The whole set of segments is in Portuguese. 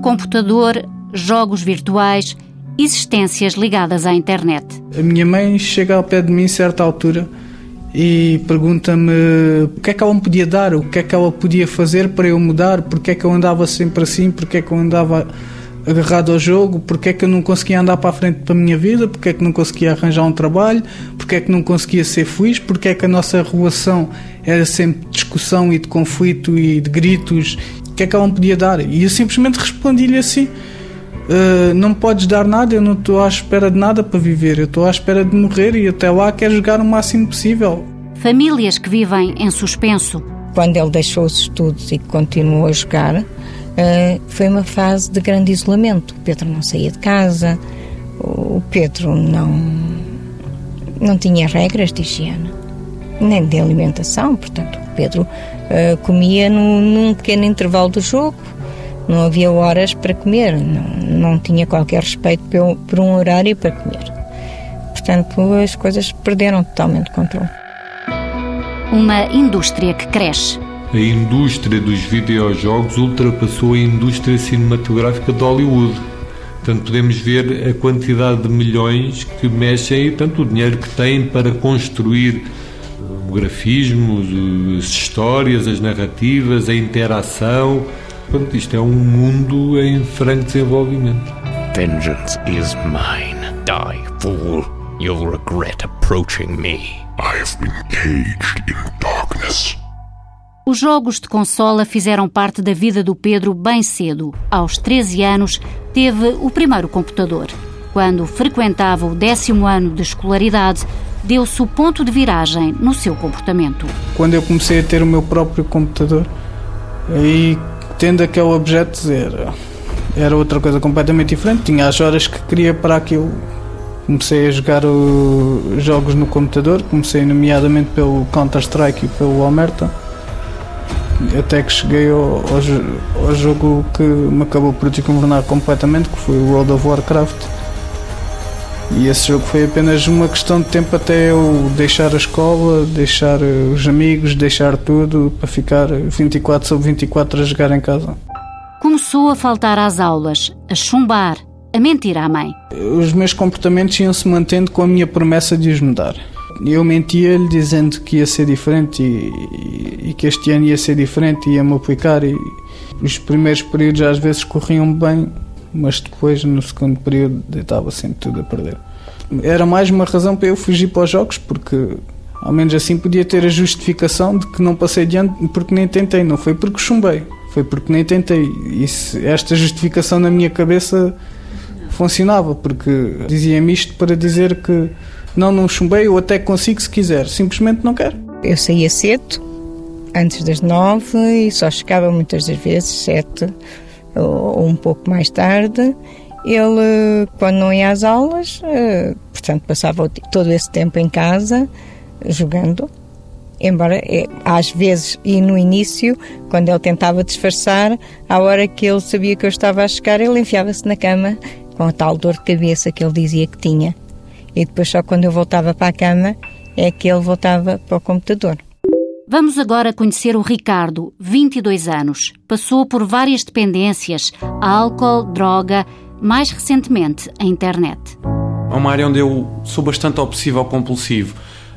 Computador, jogos virtuais, existências ligadas à internet. A minha mãe chega ao pé de mim a certa altura e pergunta-me o que é que ela me podia dar, o que é que ela podia fazer para eu mudar, porque é que eu andava sempre assim, porque é que eu andava agarrado ao jogo, porque é que eu não conseguia andar para a frente para a minha vida, porque é que não conseguia arranjar um trabalho, porque é que não conseguia ser feliz, porque é que a nossa relação era sempre de discussão e de conflito e de gritos, que é que ela me podia dar? E eu simplesmente respondi-lhe assim: uh, Não podes dar nada, eu não estou à espera de nada para viver, eu estou à espera de morrer e até lá quero jogar o máximo possível. Famílias que vivem em suspenso. Quando ele deixou os estudos e continuou a jogar, uh, foi uma fase de grande isolamento. O Pedro não saía de casa, o Pedro não, não tinha regras de higiene, nem de alimentação, portanto, Pedro uh, comia no, num pequeno intervalo do jogo, não havia horas para comer, não, não tinha qualquer respeito por, por um horário para comer. Portanto, as coisas perderam totalmente o controle. Uma indústria que cresce a indústria dos videojogos ultrapassou a indústria cinematográfica de Hollywood. Portanto, podemos ver a quantidade de milhões que mexem, tanto o dinheiro que têm para construir o grafismo, as histórias, as narrativas, a interação. Portanto, isto é um mundo em franco desenvolvimento. Vengeance is mine. Die, fool. You'll regret approaching me. I have been caged in darkness. Os jogos de consola fizeram parte da vida do Pedro bem cedo. Aos 13 anos, teve o primeiro computador. Quando frequentava o décimo ano de escolaridade, deu-se o ponto de viragem no seu comportamento. Quando eu comecei a ter o meu próprio computador, aí tendo aquele objeto era, era outra coisa completamente diferente. Tinha as horas que queria para aquilo. Comecei a jogar o, jogos no computador, comecei nomeadamente pelo Counter-Strike e pelo Omerta até que cheguei ao, ao, ao, jogo que me acabou por desgovernar completamente, que foi o World of Warcraft. E esse jogo foi apenas uma questão de tempo até eu deixar a escola, deixar os amigos, deixar tudo para ficar 24 sobre 24 a jogar em casa. Começou a faltar às aulas, a chumbar, a mentir à mãe. Os meus comportamentos iam se mantendo com a minha promessa de os mudar. Eu mentia-lhe dizendo que ia ser diferente e, e, que este ano ia ser diferente e ia-me aplicar. E os primeiros períodos às vezes corriam bem, mas depois no segundo período deitava sempre tudo a perder. Era mais uma razão para eu fugir para os jogos, porque ao menos assim podia ter a justificação de que não passei diante porque nem tentei, não foi porque chumbei, foi porque nem tentei. E esta justificação na minha cabeça funcionava, porque dizia-me isto para dizer que não, não chumbei, eu até consigo se quiser, simplesmente não quero. Eu saía cedo, antes das nove, e só chegava muitas das vezes sete ou um pouco mais tarde. Ele, quando não ia às aulas, eh, portanto, passava todo esse tempo em casa jogando. Embora, eh, às vezes, e no início, quando ele tentava disfarçar, à hora que ele sabia que eu estava a chegar, ele enfiava-se na cama com a tal dor de cabeça que ele dizia que tinha e depois só quando eu voltava para a cama é que ele voltava para o computador. Vamos agora conhecer o Ricardo, 22 anos. Passou por várias dependências, álcool, droga, mais recentemente a internet. É uma área onde eu sou bastante obsessivo compulsivo.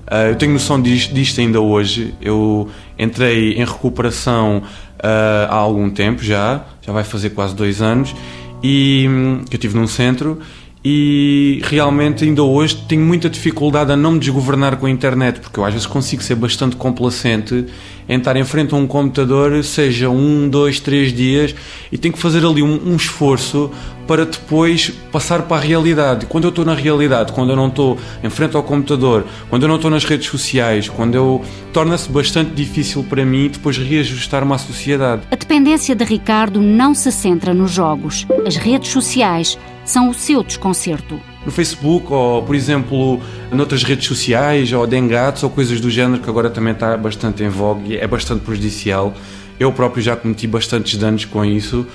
Uh, eu tenho noção disto, ainda hoje. Eu entrei em recuperação uh, há algum tempo já, já vai fazer quase dois anos, e hum, que eu estive num centro e realmente ainda hoje tenho muita dificuldade a não me desgovernar com a internet, porque eu às vezes consigo ser bastante complacente em estar em frente a um computador, seja um, dois, três dias, e tenho que fazer ali um, um esforço para depois passar para a realidade. Quando eu estou na realidade, quando eu não estou em frente ao computador, quando eu não estou nas redes sociais, quando eu torna-se bastante difícil para mim depois reajustar-me à sociedade. A dependência de Ricardo não se centra nos jogos. As redes sociais são o seu desconcerto. No Facebook, ou por exemplo, noutras redes sociais, ou dengatos, ou coisas do género, que agora também está bastante em vogue e é bastante prejudicial. Eu próprio já cometi bastantes danos com isso.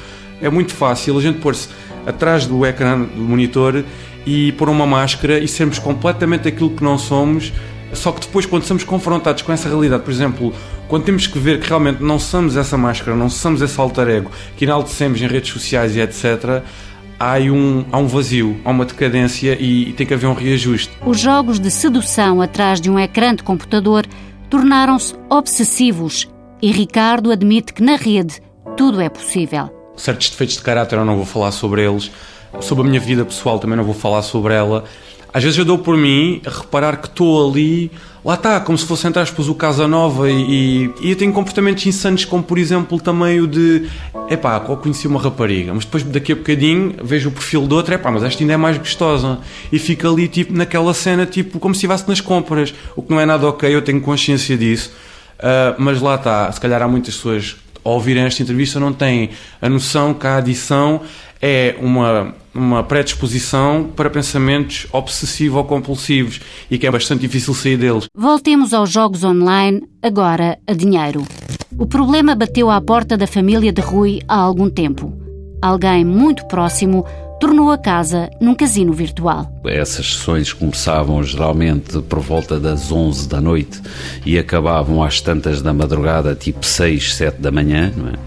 É muito fácil a gente pôr-se atrás do ecrã do monitor e pôr uma máscara e sermos completamente aquilo que não somos. Só que depois, quando somos confrontados com essa realidade, por exemplo, quando temos que ver que realmente não somos essa máscara, não somos esse alter ego que enaltecemos em redes sociais e etc., há um, há um vazio, há uma decadência e, e tem que haver um reajuste. Os jogos de sedução atrás de um ecrã de computador tornaram-se obsessivos e Ricardo admite que na rede tudo é possível. Certos defeitos de caráter eu não vou falar sobre eles, sobre a minha vida pessoal também não vou falar sobre ela. Às vezes eu dou por mim a reparar que estou ali lá está, como se fosse, entre aspas, o Casa Nova e, e, eu tenho comportamentos insanos, como por exemplo também o de epá, eu conheci uma rapariga, mas depois daqui a bocadinho vejo o perfil de outra, epá, mas esta ainda é mais gostosa. E fica ali tipo naquela cena, tipo como se estivesse nas compras, o que não é nada ok, eu tenho consciência disso, uh, mas lá está, se calhar há muitas pessoas ao ouvirem esta entrevista não têm a noção que a adição é uma, uma predisposição para pensamentos obsessivo ou compulsivos e que é bastante difícil sair deles. Voltemos aos jogos online, agora a dinheiro. O problema bateu à porta da família de Rui há algum tempo. Alguém muito próximo tornou a casa num casino virtual. Essas sessões começavam geralmente por volta das 11 da noite e acabavam às tantas da madrugada, tipo 6, 7 da manhã, é?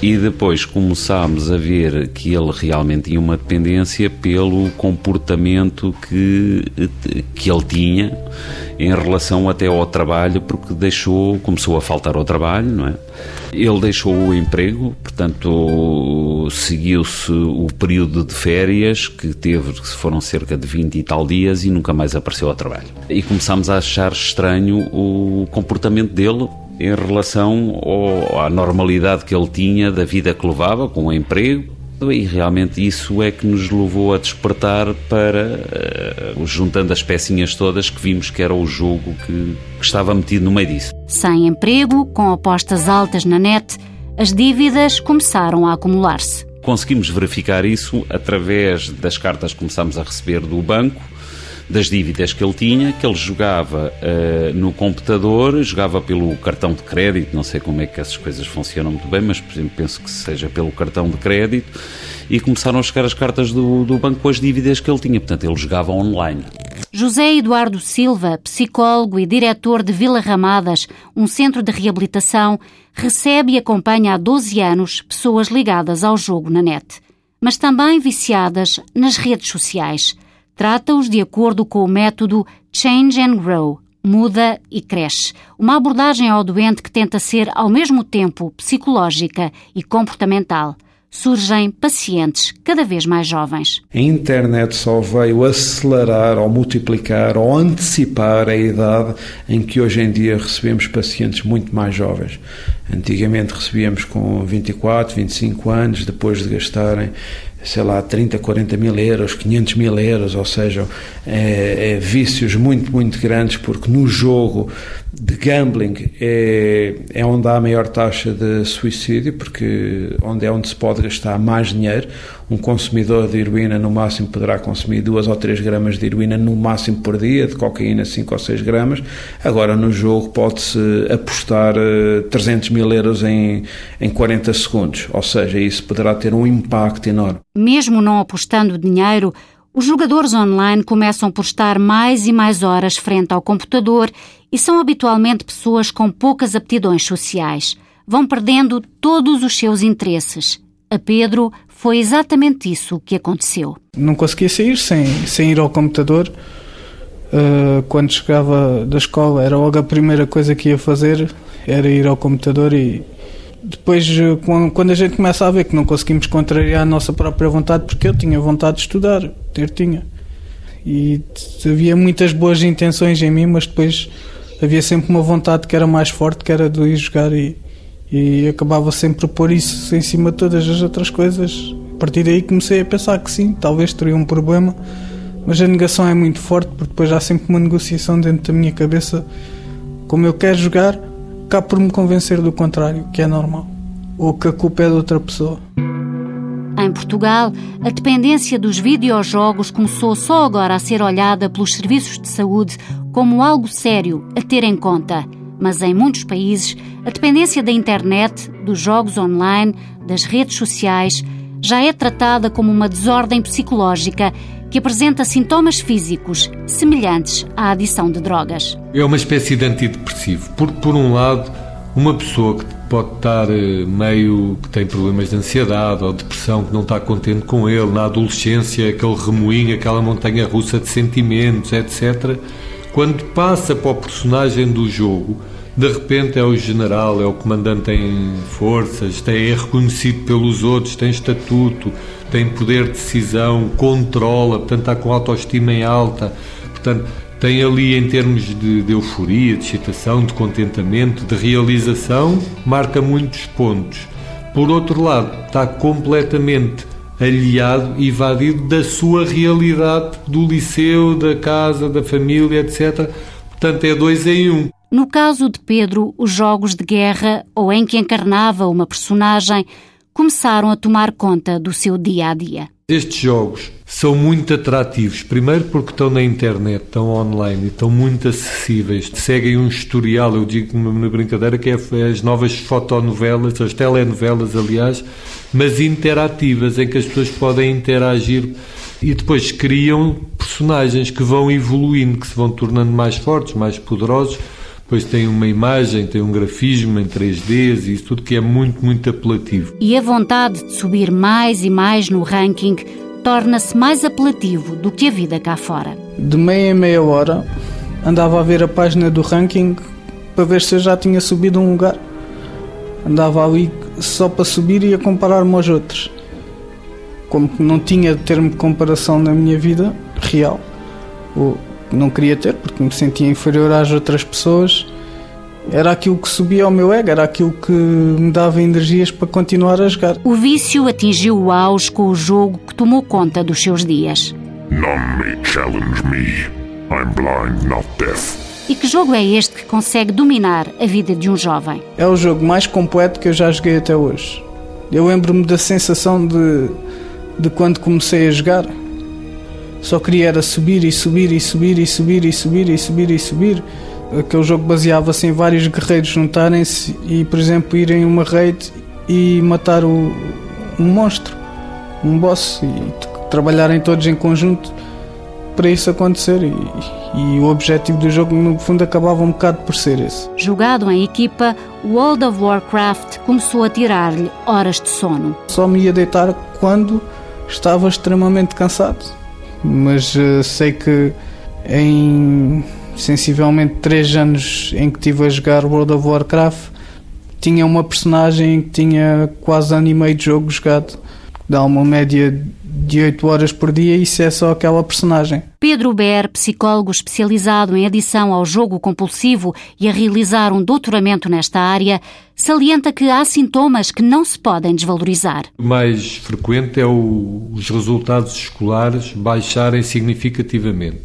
E depois começámos a ver que ele realmente tinha uma dependência pelo comportamento que, que ele tinha em relação até ao trabalho, porque deixou, começou a faltar ao trabalho, não é? Ele deixou o emprego, portanto, seguiu-se o período de férias que teve, que foram cerca de 20 e tal dias, e nunca mais apareceu ao trabalho. E começámos a achar estranho o comportamento dele em relação ao, à normalidade que ele tinha da vida que levava, com o emprego, e realmente isso é que nos levou a despertar para, uh, juntando as pecinhas todas, que vimos que era o jogo que, que estava metido no meio disso. Sem emprego, com apostas altas na net, as dívidas começaram a acumular-se. Conseguimos verificar isso através das cartas que começámos a receber do banco, das dívidas que ele tinha, que ele jogava uh, no computador, jogava pelo cartão de crédito, não sei como é que essas coisas funcionam muito bem, mas por exemplo, penso que seja pelo cartão de crédito, e começaram a chegar as cartas do, do banco com as dívidas que ele tinha, portanto ele jogava online. José Eduardo Silva, psicólogo e diretor de Vila Ramadas, um centro de reabilitação, recebe e acompanha há 12 anos pessoas ligadas ao jogo na net, mas também viciadas nas redes sociais trata-os de acordo com o método Change and Grow, muda e cresce. Uma abordagem ao doente que tenta ser, ao mesmo tempo, psicológica e comportamental. Surgem pacientes cada vez mais jovens. A internet só veio acelerar ou multiplicar ou antecipar a idade em que hoje em dia recebemos pacientes muito mais jovens. Antigamente recebíamos com 24, 25 anos, depois de gastarem sei lá, 30, 40 mil euros, 500 mil euros, ou seja, é, é, vícios muito, muito grandes, porque no jogo de gambling é, é onde há a maior taxa de suicídio, porque onde é onde se pode gastar mais dinheiro. Um consumidor de heroína no máximo poderá consumir 2 ou 3 gramas de heroína no máximo por dia, de cocaína 5 ou 6 gramas. Agora no jogo pode-se apostar 300 eh, mil euros em, em 40 segundos, ou seja, isso poderá ter um impacto enorme. Mesmo não apostando dinheiro, os jogadores online começam por estar mais e mais horas frente ao computador e são habitualmente pessoas com poucas aptidões sociais. Vão perdendo todos os seus interesses. A Pedro foi exatamente isso que aconteceu. Não conseguia sair sem, sem ir ao computador. Uh, quando chegava da escola, era logo a primeira coisa que ia fazer, era ir ao computador e depois, eh, quando a gente começa a ver que não conseguimos contrariar a nossa própria vontade, porque eu tinha vontade de estudar, ter tinha. E havia muitas boas intenções em mim, mas depois havia sempre uma vontade que era mais forte, que era de ir jogar e, e acabava sempre por pôr isso em cima de todas as outras coisas. A partir daí comecei a pensar que sim, talvez teria um problema, mas a negação é muito forte, porque depois há sempre uma negociação dentro da minha cabeça. Como eu quero jogar, cá por me convencer do contrário, que é normal, ou que a culpa é de outra pessoa. Em Portugal, a dependência dos videojogos começou só agora a ser olhada pelos serviços de saúde como algo sério a ter em conta. Mas em muitos países, a dependência da internet, dos jogos online, das redes sociais, já é tratada como uma desordem psicológica que apresenta sintomas físicos semelhantes à adição de drogas. É uma espécie de antidepressivo. Por, por um lado, uma pessoa que pode estar eh, meio que tem problemas de ansiedade ou depressão, que não está contente com ele, na adolescência, aquele remoinho, aquela montanha russa de sentimentos, etc. Quando passa para o personagem do jogo, de repente é o general, é o comandante em forças, tem, é reconhecido pelos outros, tem estatuto, tem poder de decisão, controla, portanto está com autoestima em alta, portanto tem ali em termos de, de, euforia, de excitação, de contentamento, de realização, marca muitos pontos. Por outro lado, está completamente aliado evadido da sua realidade do liceu, da casa, da família, etc. Portanto, é dois em um. No caso de Pedro, os jogos de guerra, ou em que encarnava uma personagem, começaram a tomar conta do seu dia a dia. Estes jogos são muito atrativos, primeiro porque estão na internet, estão online e estão muito acessíveis. Seguem um historial, eu digo na brincadeira que é as novas fotonovelas, as telenovelas, aliás, mas interativas, em que as pessoas podem interagir e depois criam personagens que vão evoluindo, que se vão tornando mais fortes, mais poderosos. Depois tem uma imagem, tem um grafismo em 3D e isso tudo que é muito, muito apelativo. E a vontade de subir mais e mais no ranking torna-se mais apelativo do que a vida cá fora. De meia em meia hora andava a ver a página do ranking para ver se eu já tinha subido um lugar. Andava ali só para subir e a comparar-me aos outros. Como não tinha termo de comparação na minha vida real, não queria ter porque me sentia inferior às outras pessoas. Era aquilo que subia ao meu ego, era aquilo que me dava energias para continuar a jogar. O vício atingiu o auge com o jogo que tomou conta dos seus dias. None may challenge me. I'm blind, not deaf. E que jogo é este que consegue dominar a vida de um jovem? É o jogo mais completo que eu já joguei até hoje. Eu lembro-me da sensação de, de quando comecei a jogar só queria era subir e subir e subir e subir e subir e subir e subir. Aquele jogo baseava-se em vários guerreiros juntarem-se e, por exemplo, irem uma raid e matar o, um monstro, um boss, e trabalharem todos em conjunto para isso acontecer. E, e, o objetivo do jogo, no fundo, acabava um bocado por ser esse. Jogado em equipa, World of Warcraft começou a tirar-lhe horas de sono. Só me ia deitar quando estava extremamente cansado mas uh, sei que em sensivelmente 3 anos em que estive a jogar World of Warcraft tinha uma personagem que tinha quase ano e meio de jogo jogado dá uma média de 8 horas por dia e isso é só aquela personagem. Pedro Ber, psicólogo especializado em adição ao jogo compulsivo e a realizar um doutoramento nesta área, salienta que há sintomas que não se podem desvalorizar. O mais frequente é o, os resultados escolares baixarem significativamente.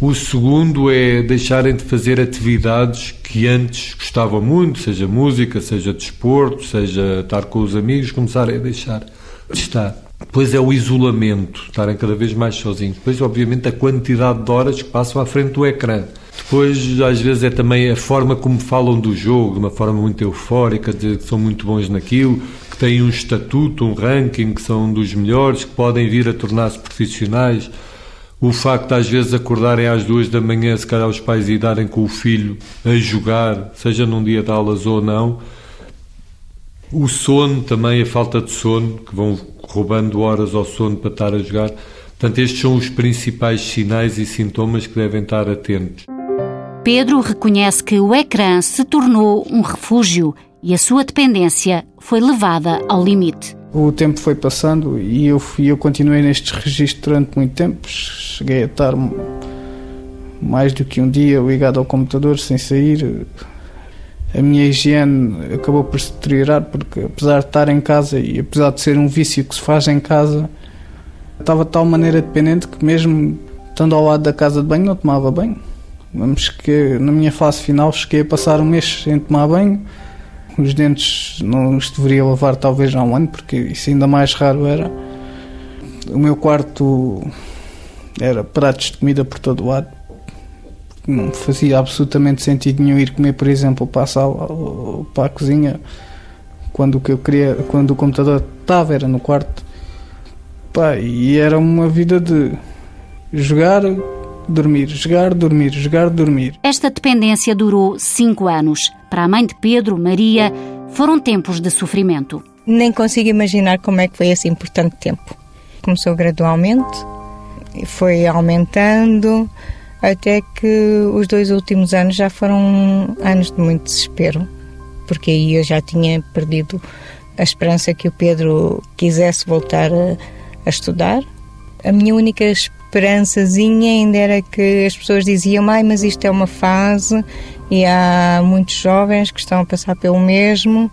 O segundo é deixarem de fazer atividades que antes gostavam muito, seja música, seja desporto, seja estar com os amigos, começarem a deixar está. Depois é o isolamento, estarem cada vez mais sozinhos. Depois, obviamente, a quantidade de horas que passam à frente do ecrã. Depois, às vezes, é também a forma como falam do jogo, de uma forma muito eufórica, dizer que são muito bons naquilo, que têm um estatuto, um ranking, que são dos melhores, que podem vir a tornar-se profissionais. O facto de, às vezes, acordarem às duas da manhã, se calhar os pais e darem com o filho a jogar, seja num dia de aulas ou não, o sono também, a falta de sono, que vão roubando horas ao sono para estar a jogar. Portanto, estes são os principais sinais e sintomas que devem estar atentos. Pedro reconhece que o ecrã se tornou um refúgio e a sua dependência foi levada ao limite. O tempo foi passando e eu, fui, eu continuei nestes registros durante muito tempo. Cheguei a estar mais do que um dia ligado ao computador sem sair a minha higiene acabou por se deteriorar porque apesar de estar em casa e apesar de ser um vício que se faz em casa estava de tal maneira dependente que mesmo estando ao lado da casa de banho não tomava banho. Vamos que na minha fase final cheguei a passar um mês sem tomar banho. Os dentes não os deveria lavar talvez há um ano porque isso ainda mais raro era. O meu quarto era pratos de comida por todo o lado não fazia absolutamente sentido nenhum ir comer, por exemplo, para a sala ou para a cozinha quando o que eu queria, quando o computador estava era no quarto. Pá, e era uma vida de jogar, dormir, jogar, dormir, jogar, dormir. Esta dependência durou cinco anos. Para a mãe de Pedro, Maria, foram tempos de sofrimento. Nem consigo imaginar como é que foi esse importante tempo. Começou gradualmente, foi aumentando, até que os dois últimos anos já foram anos de muito desespero, porque aí eu já tinha perdido a esperança que o Pedro quisesse voltar a, a estudar. A minha única esperançazinha ainda era que as pessoas diziam: Ai, mas isto é uma fase e há muitos jovens que estão a passar pelo mesmo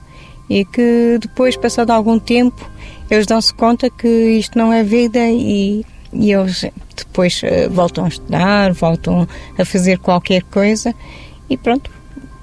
e que depois, passado algum tempo, eles dão-se conta que isto não é vida e, e eles depois uh, voltam a estudar, voltam a fazer qualquer coisa e pronto.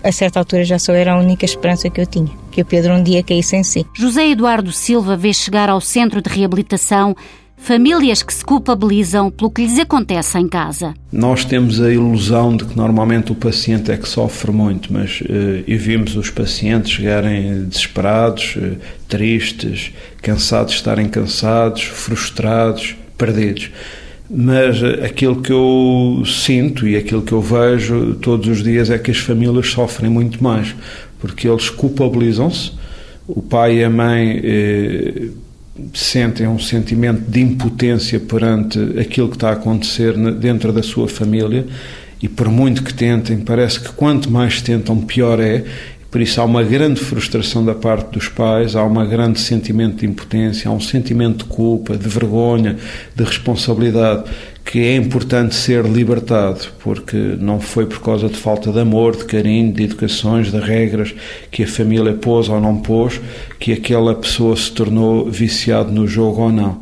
A certa altura já só era a única esperança que eu tinha, que o Pedro um dia caísse em si. José Eduardo Silva vê chegar ao centro de reabilitação famílias que se culpabilizam pelo que lhes acontece em casa. Nós temos a ilusão de que normalmente o paciente é que sofre muito, mas uh, e vimos os pacientes chegarem desesperados, uh, tristes, cansados de estarem cansados, frustrados, perdidos. Mas uh, aquilo que eu sinto e aquilo que eu vejo todos os dias é que as famílias sofrem muito mais, porque eles culpabilizam-se. O pai e a mãe sentem um sentimento de impotência perante aquilo que está a acontecer dentro da sua família e por muito que tentem, parece que quanto mais tentam, pior é. Por isso há uma grande frustração da parte dos pais, há um grande sentimento de impotência, há um sentimento de culpa, de vergonha, de responsabilidade que é importante ser libertado, porque não foi por causa de falta de amor, de carinho, de educações, de regras que a família pôs ou não pôs, que aquela pessoa se tornou viciado no jogo ou não.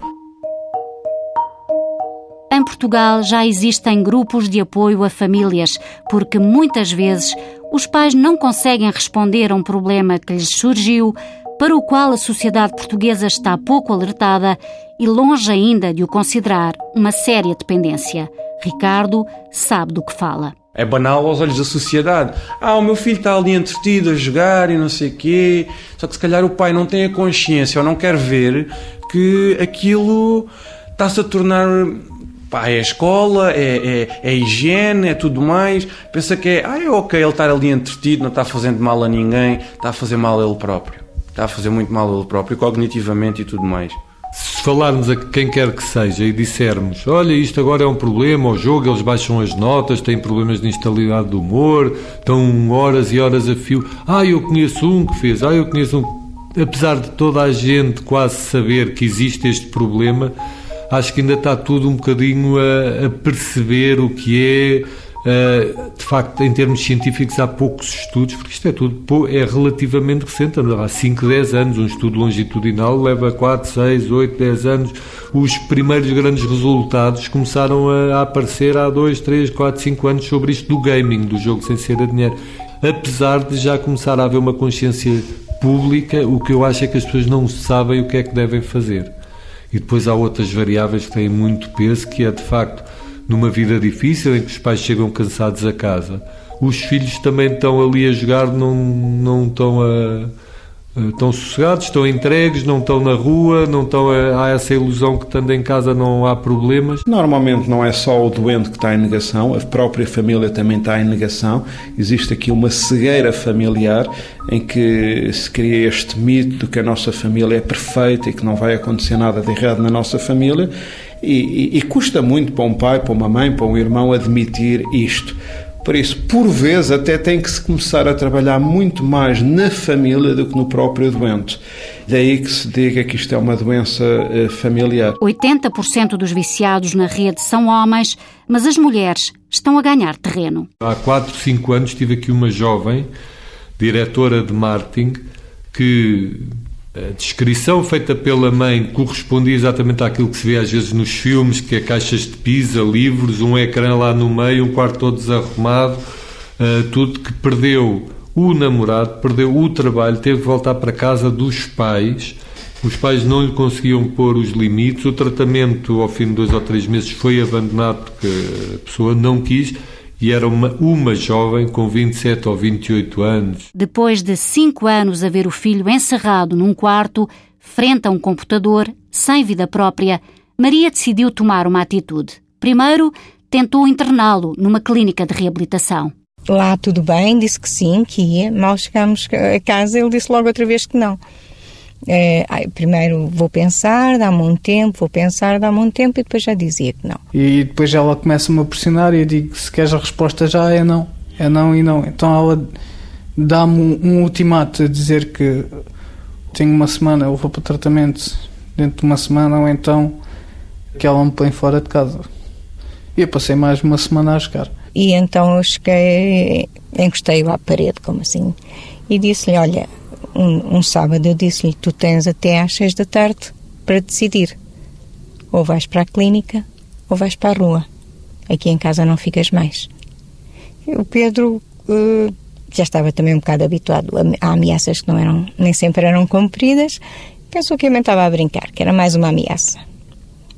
Em Portugal já existem grupos de apoio a famílias, porque muitas vezes os pais não conseguem responder a um problema que lhes surgiu, para o qual a sociedade portuguesa está pouco alertada e longe ainda de o considerar uma séria dependência. Ricardo sabe do que fala. É banal aos olhos da sociedade. Ah, o meu filho está ali entretido a jogar e não sei o quê. Só que se calhar o pai não tem a consciência ou não quer ver que aquilo está-se a tornar pá, é a escola, é, é, é, a higiene, é tudo mais. Pensa que é, ah, é ok ele estar ali entretido, não está fazendo mal a ninguém, está a fazer mal a ele próprio. Está a fazer muito mal a ele próprio, cognitivamente e tudo mais se falarmos a quem quer que seja e dissermos olha, isto agora é um problema, o jogo, eles baixam as notas, têm problemas de instabilidade do humor, estão horas e horas a fio. Ah, eu conheço um que fez, ah, eu conheço um. Apesar de toda a gente quase saber que existe este problema, acho que ainda está tudo um bocadinho a, a perceber o que é Uh, de facto, em termos científicos, há poucos estudos, porque isto é tudo é relativamente recente, há 5, 10 anos. Um estudo longitudinal leva 4, 6, 8, 10 anos. Os primeiros grandes resultados começaram a, a aparecer há 2, 3, 4, 5 anos sobre isto do gaming, do jogo sem ser a dinheiro. Apesar de já começar a haver uma consciência pública, o que eu acho é que as pessoas não sabem o que é que devem fazer. E depois há outras variáveis que têm muito peso, que é de facto numa vida difícil em que os pais chegam cansados a casa. Os filhos também estão ali a jogar, não, não estão a, estão sossegados, estão entregues, não estão na rua, não estão a, há essa ilusão que estando em casa não há problemas. Normalmente não é só o doente que está em negação, a própria família também está em negação. Existe aqui uma cegueira familiar em que se cria este mito de que a nossa família é perfeita e que não vai acontecer nada de errado na nossa família e, e, e custa muito para um pai, para uma mãe, para um irmão admitir isto. Por isso, por vezes, até tem que se começar a trabalhar muito mais na família do que no próprio doente. Daí que se diga que isto é uma doença eh, familiar. 80% dos viciados na rede são homens, mas as mulheres estão a ganhar terreno. Há 4, 5 anos tive aqui uma jovem, diretora de marketing, que a descrição feita pela mãe correspondia exatamente àquilo que se vê às vezes nos filmes, que é caixas de pizza, livros, um ecrã lá no meio, um quarto todo desarrumado, uh, tudo que perdeu o namorado, perdeu o trabalho, teve que voltar para casa dos pais. Os pais não lhe conseguiam pôr os limites. O tratamento, ao fim de dois ou três meses, foi abandonado porque a pessoa não quis e era uma, uma jovem com 27 ou 28 anos. Depois de cinco anos a ver o filho encerrado num quarto, frente a um computador, sem vida própria, Maria decidiu tomar uma atitude. Primeiro, tentou interná-lo numa clínica de reabilitação. Lá tudo bem, disse que sim, que ia. Mal chegámos a casa, ele disse logo outra vez que não. É, primeiro vou pensar, dá-me um tempo, vou pensar, dá-me um tempo e depois já dizia que não. E depois ela começa-me a pressionar e eu digo: se queres a resposta já, é não. É não e não. Então ela dá-me um, ultimato a dizer que tenho uma semana, eu vou para o tratamento dentro de uma semana ou então que ela me põe fora de casa. E eu passei mais uma semana a jogar. E então eu cheguei, encostei-o à parede, como assim, e disse-lhe: Olha, um, um sábado eu disse-lhe: Tu tens até às seis da tarde para decidir. Ou vais para a clínica ou vais para a rua. Aqui em casa não ficas mais. O Pedro uh, já estava também um bocado habituado a, a, ameaças que não eram, nem sempre eram cumpridas. Pensou que eu estava a brincar, que era mais uma ameaça.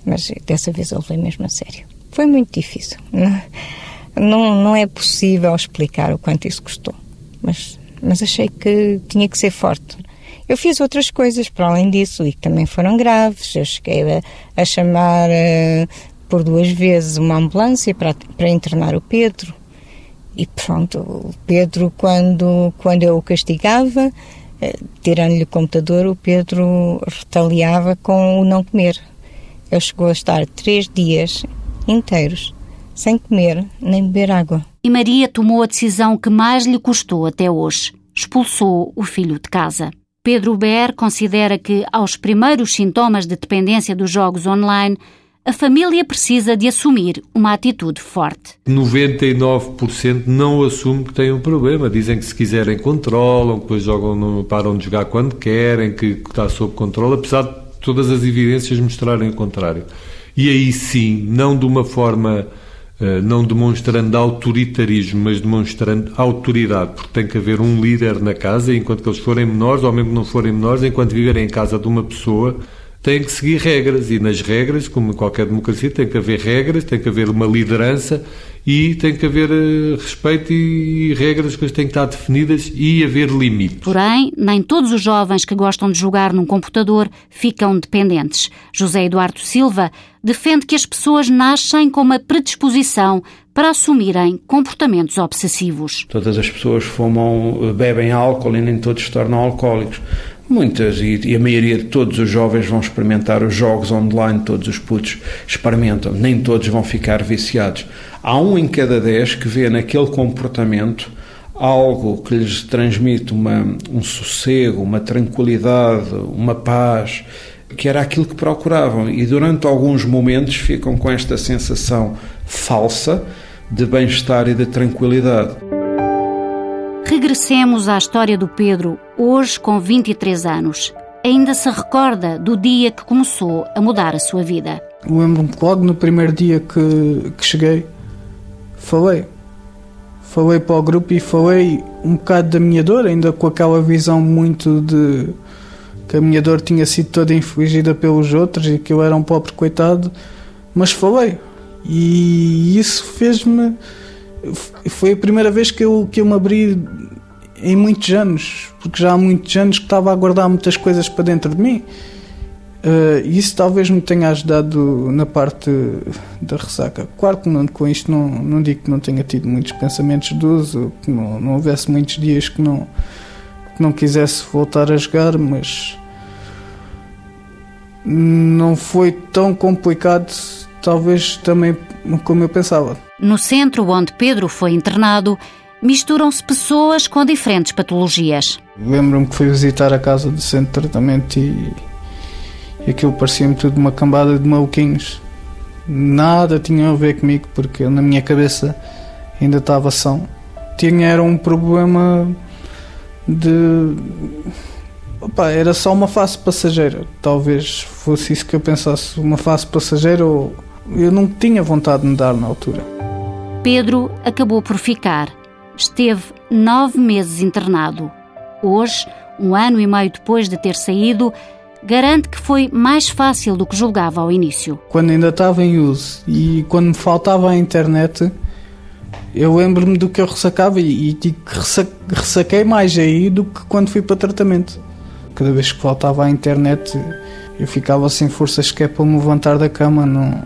Mas dessa vez ele foi mesmo a sério. Foi muito difícil. Não, não, não é possível explicar o quanto isso custou. Mas mas achei que tinha que ser forte. Eu fiz outras coisas para além disso e que também foram graves. Eu cheguei a, a chamar uh, por duas vezes uma ambulância para, para internar o Pedro. E pronto, o Pedro, quando, quando eu o castigava, uh, tirando-lhe o computador, o Pedro retaliava com o não comer. Ele chegou a estar três dias inteiros sem comer nem beber água. E Maria tomou a decisão que mais lhe custou até hoje. Expulsou o filho de casa. Pedro Ber considera que, aos primeiros sintomas de dependência dos jogos online, a família precisa de assumir uma atitude forte. 99% não assume que tem um problema. Dizem que se quiserem controlam, depois jogam no, param de jogar quando querem, que está sob controle, apesar de todas as evidências mostrarem o contrário. E aí sim, não de uma forma não demonstrando autoritarismo, mas demonstrando autoridade, porque tem que haver um líder na casa, enquanto que eles forem menores, ou mesmo não forem menores, enquanto viverem em casa de uma pessoa, têm que seguir regras, e nas regras, como em qualquer democracia, tem que haver regras, tem que haver uma liderança, e tem que haver uh, respeito e, e regras, as coisas têm que estar definidas e haver limites. Porém, nem todos os jovens que gostam de jogar num computador ficam dependentes. José Eduardo Silva defende que as pessoas nascem com uma predisposição para assumirem comportamentos obsessivos. Todas as pessoas fumam, eh, bebem álcool e nem todos se tornam alcoólicos. Muitas, e, a maioria de todos os jovens vão experimentar os jogos online, todos os putos experimentam, nem todos vão ficar viciados. Há um em cada dez que vê naquele comportamento algo que lhes transmite uma, um sossego, uma tranquilidade, uma paz, que era aquilo que procuravam. E durante alguns momentos ficam com esta sensação falsa de bem-estar e de tranquilidade. Regressemos à história do Pedro, hoje com 23 anos. Ainda se recorda do dia que começou a mudar a sua vida. Lembro-me que logo no primeiro dia que, que cheguei, falei. Falei para o grupo e falei um bocado da minha dor, ainda com aquela visão muito de que a minha dor tinha sido toda infligida pelos outros e que eu era um pobre coitado, mas falei. E isso fez-me foi a primeira vez que eu, que eu me abri em muitos anos, porque já há muitos anos que estava a guardar muitas coisas para dentro de mim. Uh, isso talvez me tenha ajudado na parte da ressaca. Claro que não, com isto não, não digo que não tenha tido muitos pensamentos de uso, que não, não houvesse muitos dias que não, que não quisesse voltar a jogar, mas não foi tão complicado, talvez também como eu pensava. No centro onde Pedro foi internado, misturam-se pessoas com diferentes patologias. Lembro-me que fui visitar a casa do centro de tratamento e, e aquilo parecia-me tudo uma cambada de maluquinhos. Nada tinha a ver comigo, porque na minha cabeça ainda estava são. Tinha era um problema de. Opa, era só uma fase passageira. Talvez fosse isso que eu pensasse, uma fase passageira ou eu não tinha vontade de mudar na altura. Pedro acabou por ficar. Esteve nove meses internado. Hoje, um ano e meio depois de ter saído, garante que foi mais fácil do que julgava ao início. Quando ainda estava em uso e quando me faltava a internet, eu lembro-me do que eu ressacava e, e ressaquei mais aí do que quando fui para tratamento. Cada vez que faltava a internet, eu ficava sem forças que é para me levantar da cama. Não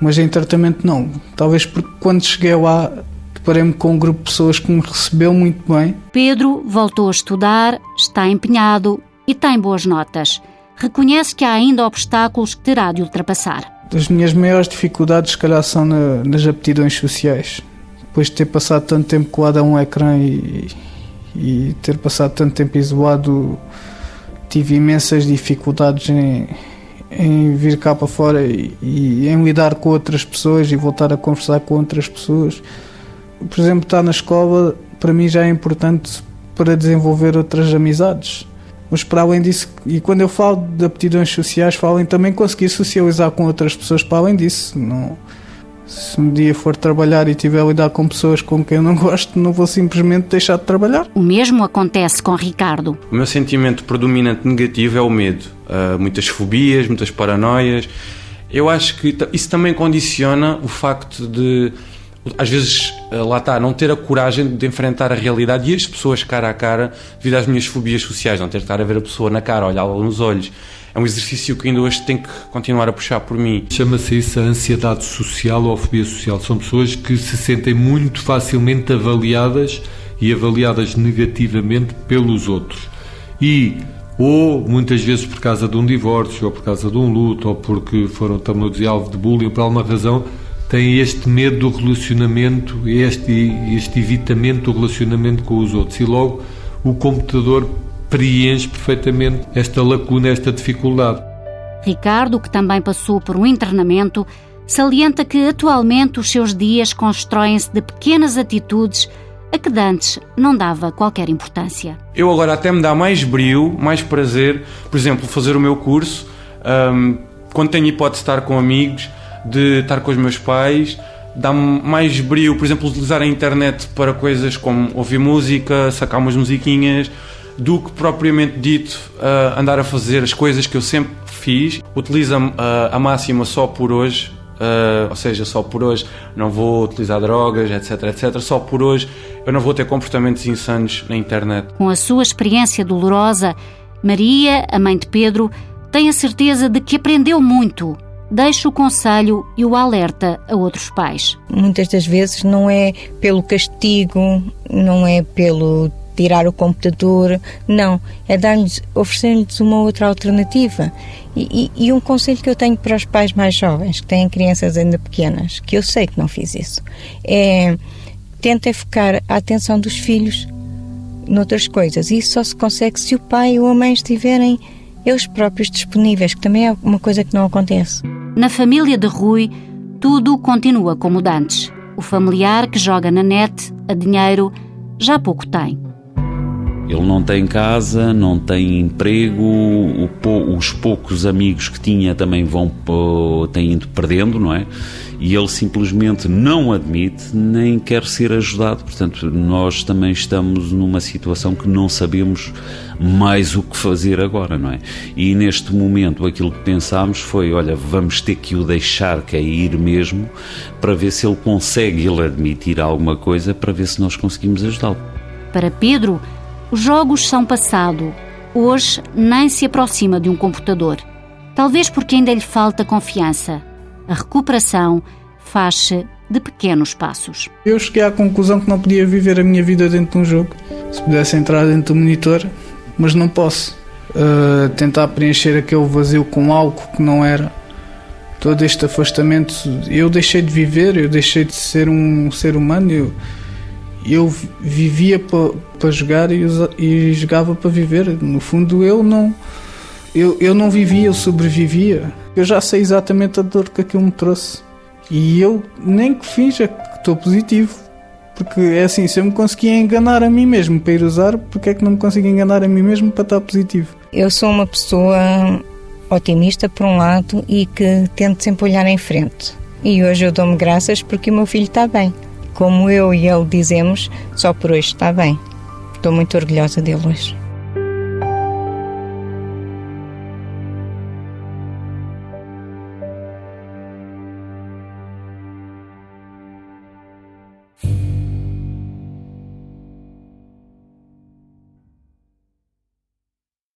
Mas em tratamento não. Talvez porque quando cheguei lá deparei-me com um grupo de pessoas que me recebeu muito bem. Pedro voltou a estudar, está empenhado e tem boas notas. Reconhece que há ainda obstáculos que terá de ultrapassar. As minhas maiores dificuldades, se calhar, são na, nas aptidões sociais. Depois de ter passado tanto tempo colado a um ecrã e, e ter passado tanto tempo isolado, tive imensas dificuldades em, em vir cá para fora e, e, em lidar com outras pessoas e voltar a conversar com outras pessoas. Por exemplo, estar na escola para mim já é importante para desenvolver outras amizades. Mas para além disso, e quando eu falo de aptidões sociais, falo em também conseguir socializar com outras pessoas para além disso. Não, se um dia for trabalhar e tiver a lidar com pessoas com quem eu não gosto, não vou simplesmente deixar de trabalhar. O mesmo acontece com Ricardo. O meu sentimento predominante negativo é o medo. Uh, muitas fobias, muitas paranoias. Eu acho que isso também condiciona o facto de às vezes, ah, lá está, não ter a coragem de enfrentar a realidade e as pessoas cara a cara devido às minhas fobias sociais, não ter de estar a ver a pessoa na cara, olhá-la nos olhos é um exercício que ainda hoje tem que continuar a puxar por mim. Chama-se isso a ansiedade social ou a fobia social. São pessoas que se sentem muito facilmente avaliadas e avaliadas negativamente pelos outros. E ou muitas vezes por causa de um divórcio, ou por causa de um luto, ou porque foram também alvo de bullying, por alguma razão, têm este medo do relacionamento, este, este evitamento do relacionamento com os outros. E logo o computador preenche perfeitamente esta lacuna, esta dificuldade. Ricardo, que também passou por um internamento, salienta que atualmente os seus dias constroem-se de pequenas atitudes a que dantes não dava qualquer importância. Eu agora até me dá mais brio, mais prazer, por exemplo, fazer o meu curso, um, quando tenho hipótese de estar com amigos, de estar com os meus pais, dá-me mais brio, por exemplo, utilizar a internet para coisas como ouvir música, sacar umas musiquinhas, do que propriamente dito uh, andar a fazer as coisas que eu sempre fiz. Utiliza uh, a máxima só por hoje, uh, ou seja, só por hoje não vou utilizar drogas, etc, etc. Só por hoje eu não vou ter comportamentos insanos na internet. Com a sua experiência dolorosa, Maria, a mãe de Pedro, tem a certeza de que aprendeu muito deixa o conselho e o alerta a outros pais. Muitas das vezes não é pelo castigo, não é pelo tirar o computador, não, é dar-lhes, oferecer-lhes uma outra alternativa. E, e, e, um conselho que eu tenho para os pais mais jovens, que têm crianças ainda pequenas, que eu sei que não fiz isso, é tentem focar a atenção dos filhos noutras coisas. E isso só se consegue se o pai ou a mãe estiverem eles próprios disponíveis, que também é uma coisa que não acontece. Na família de Rui, tudo continua como dantes. O familiar que joga na net a dinheiro já pouco tem. Ele não tem casa, não tem emprego, os poucos amigos que tinha também vão têm ido perdendo, não é? E ele simplesmente não admite nem quer ser ajudado. Portanto, nós também estamos numa situação que não sabemos mais o que fazer agora, não é? E neste momento aquilo que pensámos foi, olha, vamos ter que o deixar cair mesmo para ver se ele consegue ele admitir alguma coisa para ver se nós conseguimos ajudá-lo. Para Pedro, os jogos são passado. Hoje nem se aproxima de um computador. Talvez porque ainda lhe falta confiança. A recuperação faz-se de pequenos passos. Eu cheguei à conclusão que não podia viver a minha vida dentro de um jogo. Se pudesse entrar dentro do monitor, mas não posso. Uh, tentar preencher aquele vazio com algo que não era. Todo este afastamento, eu deixei de viver, eu deixei de ser um ser humano. Eu, eu vivia para pa jogar e, e, jogava para viver. No fundo, eu não, eu, eu não vivia, eu sobrevivia. Eu já sei exatamente a dor que aquilo me trouxe. E eu nem que finja que estou positivo. Porque é assim, se eu me conseguia enganar a mim mesmo para ir usar, porque é que não me consigo enganar a mim mesmo para estar positivo? Eu sou uma pessoa otimista, por um lado, e que tento sempre olhar em frente. E hoje eu dou-me graças porque o meu filho está bem como eu e ele dizemos, só por hoje está bem. Estou muito orgulhosa dele hoje.